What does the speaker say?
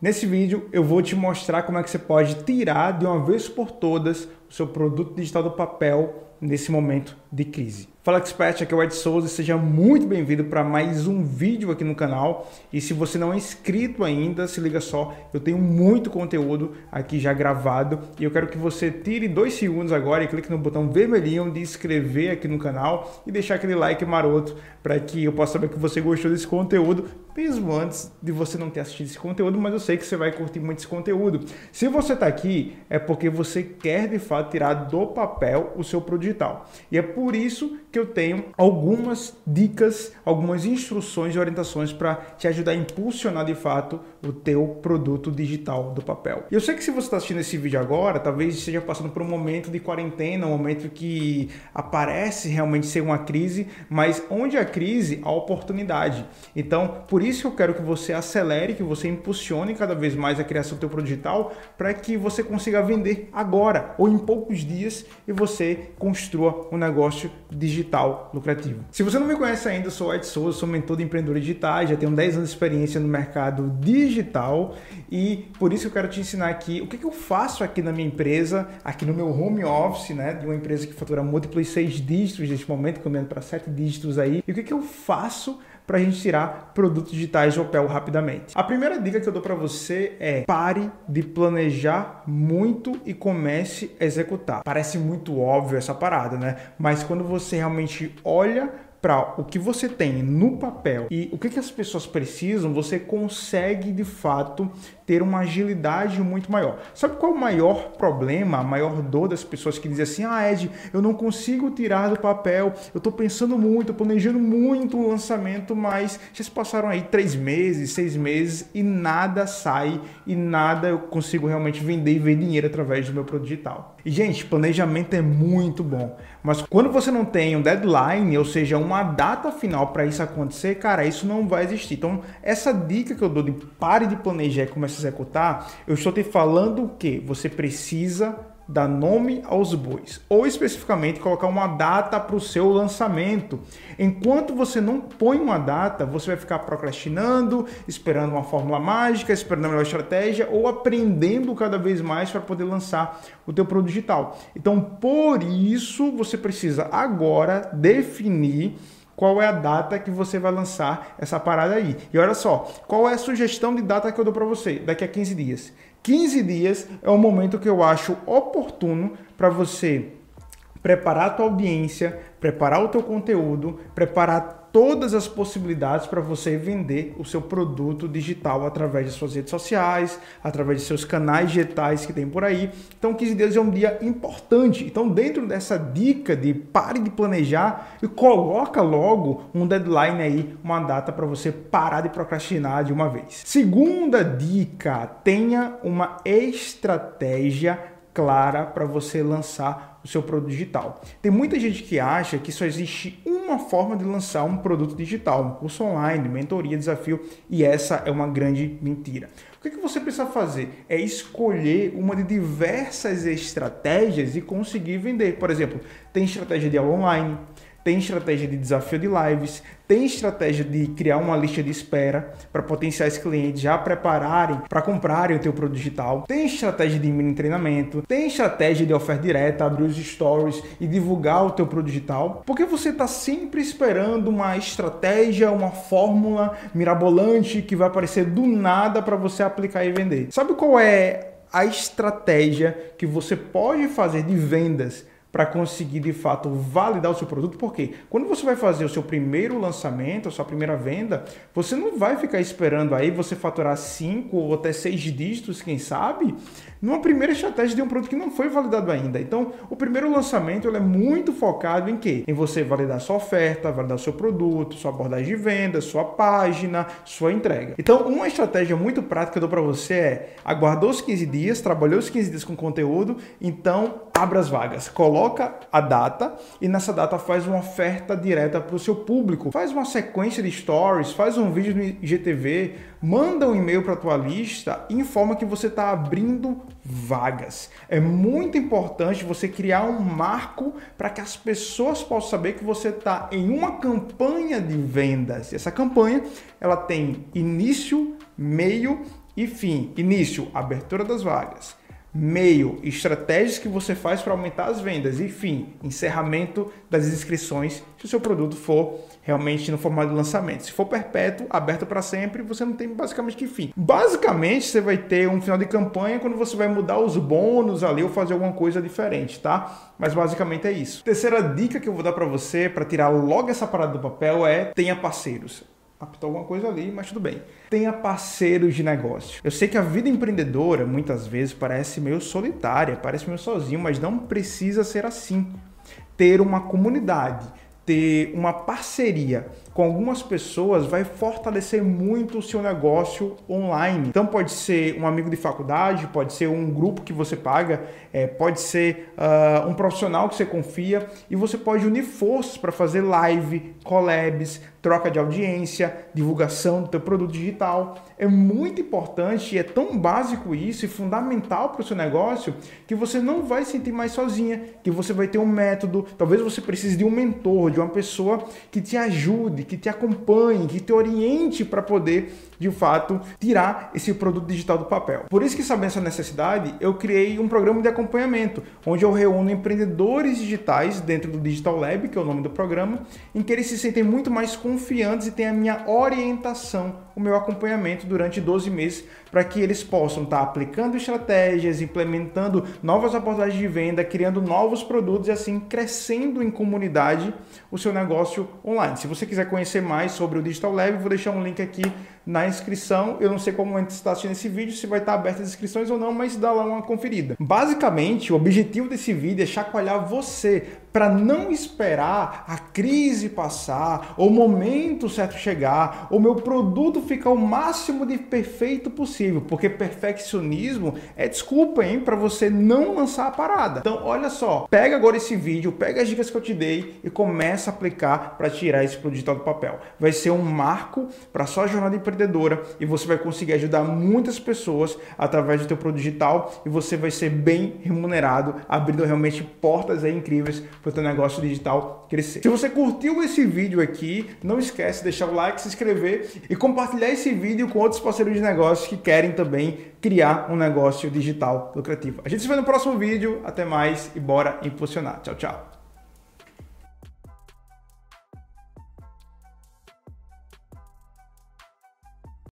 Nesse vídeo eu vou te mostrar como é que você pode tirar de uma vez por todas seu produto digital do papel nesse momento de crise. Fala Expert, aqui é o Ed Souza seja muito bem-vindo para mais um vídeo aqui no canal. E se você não é inscrito ainda, se liga só, eu tenho muito conteúdo aqui já gravado e eu quero que você tire dois segundos agora e clique no botão vermelhinho de inscrever aqui no canal e deixar aquele like maroto para que eu possa saber que você gostou desse conteúdo, mesmo antes de você não ter assistido esse conteúdo, mas eu sei que você vai curtir muito esse conteúdo. Se você está aqui, é porque você quer de fato tirar do papel o seu produto digital. E é por isso que eu tenho algumas dicas, algumas instruções e orientações para te ajudar a impulsionar de fato o teu produto digital do papel. Eu sei que se você está assistindo esse vídeo agora, talvez esteja passando por um momento de quarentena, um momento que aparece realmente ser uma crise, mas onde há crise, há oportunidade. Então, por isso eu quero que você acelere, que você impulsione cada vez mais a criação do teu produto digital para que você consiga vender agora ou em poucos dias e você construa um negócio digital lucrativo. Se você não me conhece ainda, eu sou Ed Souza, sou mentor de empreendedores digitais, já tenho 10 anos de experiência no mercado digital e por isso eu quero te ensinar aqui o que, que eu faço aqui na minha empresa, aqui no meu home office, né, de uma empresa que fatura múltiplos seis dígitos neste momento, caminhando para sete dígitos aí, e o que, que eu faço para a gente tirar produtos digitais do papel rapidamente. A primeira dica que eu dou para você é pare de planejar muito e comece a executar. Parece muito óbvio essa parada, né? Mas quando você realmente olha para o que você tem no papel e o que, que as pessoas precisam, você consegue de fato ter uma agilidade muito maior. Sabe qual é o maior problema, a maior dor das pessoas que dizem assim: ah, Ed, eu não consigo tirar do papel, eu estou pensando muito, planejando muito o lançamento, mas se passaram aí três meses, seis meses e nada sai e nada eu consigo realmente vender e ver dinheiro através do meu produto digital. E, gente, planejamento é muito bom, mas quando você não tem um deadline, ou seja, uma data final para isso acontecer, cara, isso não vai existir. Então, essa dica que eu dou de pare de planejar e comece executar, eu estou te falando que você precisa dar nome aos bois, ou especificamente colocar uma data para o seu lançamento. Enquanto você não põe uma data, você vai ficar procrastinando, esperando uma fórmula mágica, esperando a melhor estratégia ou aprendendo cada vez mais para poder lançar o teu produto digital. Então, por isso, você precisa agora definir qual é a data que você vai lançar essa parada aí. E olha só, qual é a sugestão de data que eu dou para você? Daqui a 15 dias. 15 dias é o momento que eu acho oportuno para você preparar a tua audiência, preparar o teu conteúdo, preparar todas as possibilidades para você vender o seu produto digital através de suas redes sociais, através de seus canais digitais que tem por aí. Então, 15 dias é um dia importante. Então, dentro dessa dica de pare de planejar e coloca logo um deadline aí, uma data para você parar de procrastinar de uma vez. Segunda dica, tenha uma estratégia clara para você lançar o seu produto digital. Tem muita gente que acha que só existe uma forma de lançar um produto digital, um curso online, mentoria, desafio, e essa é uma grande mentira. O que, que você precisa fazer? É escolher uma de diversas estratégias e conseguir vender. Por exemplo, tem estratégia de aula online, tem estratégia de desafio de lives, tem estratégia de criar uma lista de espera para potenciais clientes já prepararem para comprarem o teu produto digital, tem estratégia de mini treinamento, tem estratégia de oferta direta, abrir os stories e divulgar o teu produto digital, porque você está sempre esperando uma estratégia, uma fórmula mirabolante que vai aparecer do nada para você aplicar e vender. Sabe qual é a estratégia que você pode fazer de vendas para conseguir de fato validar o seu produto, porque quando você vai fazer o seu primeiro lançamento, a sua primeira venda, você não vai ficar esperando aí você faturar 5 ou até 6 dígitos, quem sabe, numa primeira estratégia de um produto que não foi validado ainda. Então, o primeiro lançamento é muito focado em quê? Em você validar sua oferta, validar seu produto, sua abordagem de venda, sua página, sua entrega. Então, uma estratégia muito prática que eu dou para você é aguardou os 15 dias, trabalhou os 15 dias com conteúdo, então abra as vagas, coloca a data e nessa data faz uma oferta direta para o seu público. Faz uma sequência de stories, faz um vídeo no IGTV, manda um e-mail para a tua lista e informa que você está abrindo vagas. É muito importante você criar um marco para que as pessoas possam saber que você está em uma campanha de vendas. E essa campanha ela tem início, meio e fim. Início, abertura das vagas meio, estratégias que você faz para aumentar as vendas e fim, encerramento das inscrições se o seu produto for realmente no formato de lançamento. Se for perpétuo, aberto para sempre, você não tem basicamente que fim. Basicamente, você vai ter um final de campanha quando você vai mudar os bônus ali ou fazer alguma coisa diferente, tá? Mas basicamente é isso. Terceira dica que eu vou dar para você para tirar logo essa parada do papel é tenha parceiros apitou alguma coisa ali, mas tudo bem. Tenha parceiros de negócio. Eu sei que a vida empreendedora muitas vezes parece meio solitária, parece meio sozinho, mas não precisa ser assim. Ter uma comunidade, ter uma parceria com algumas pessoas vai fortalecer muito o seu negócio online. Então pode ser um amigo de faculdade, pode ser um grupo que você paga, é, pode ser uh, um profissional que você confia e você pode unir forças para fazer live, collabs, troca de audiência, divulgação do teu produto digital. É muito importante e é tão básico isso e fundamental para o seu negócio que você não vai se sentir mais sozinha, que você vai ter um método, talvez você precise de um mentor, de uma pessoa que te ajude, que te acompanhe, que te oriente para poder, de fato, tirar esse produto digital do papel. Por isso que sabendo essa necessidade, eu criei um programa de acompanhamento, onde eu reúno empreendedores digitais dentro do Digital Lab, que é o nome do programa, em que eles se sentem muito mais confiantes e têm a minha orientação, o meu acompanhamento durante 12 meses, para que eles possam estar aplicando estratégias, implementando novas abordagens de venda, criando novos produtos e assim crescendo em comunidade o seu negócio online. Se você quiser conhecer mais sobre o Digital Lab, vou deixar um link aqui na inscrição. Eu não sei como você está assistindo esse vídeo, se vai estar aberto as inscrições ou não, mas dá lá uma conferida. Basicamente, o objetivo desse vídeo é chacoalhar você para não esperar a crise passar, o momento certo chegar, ou meu produto ficar o máximo de perfeito possível, porque perfeccionismo é desculpa, hein, para você não lançar a parada. Então, olha só, pega agora esse vídeo, pega as dicas que eu te dei e começa a aplicar para tirar esse digital do papel. Vai ser um marco para sua jornada empreendedora e você vai conseguir ajudar muitas pessoas através do teu produto digital e você vai ser bem remunerado, abrindo realmente portas incríveis para o teu negócio digital crescer. Se você curtiu esse vídeo aqui, não esquece de deixar o like, se inscrever e compartilhar esse vídeo com outros parceiros de negócios que querem também criar um negócio digital lucrativo. A gente se vê no próximo vídeo. Até mais e bora impulsionar. Tchau, tchau.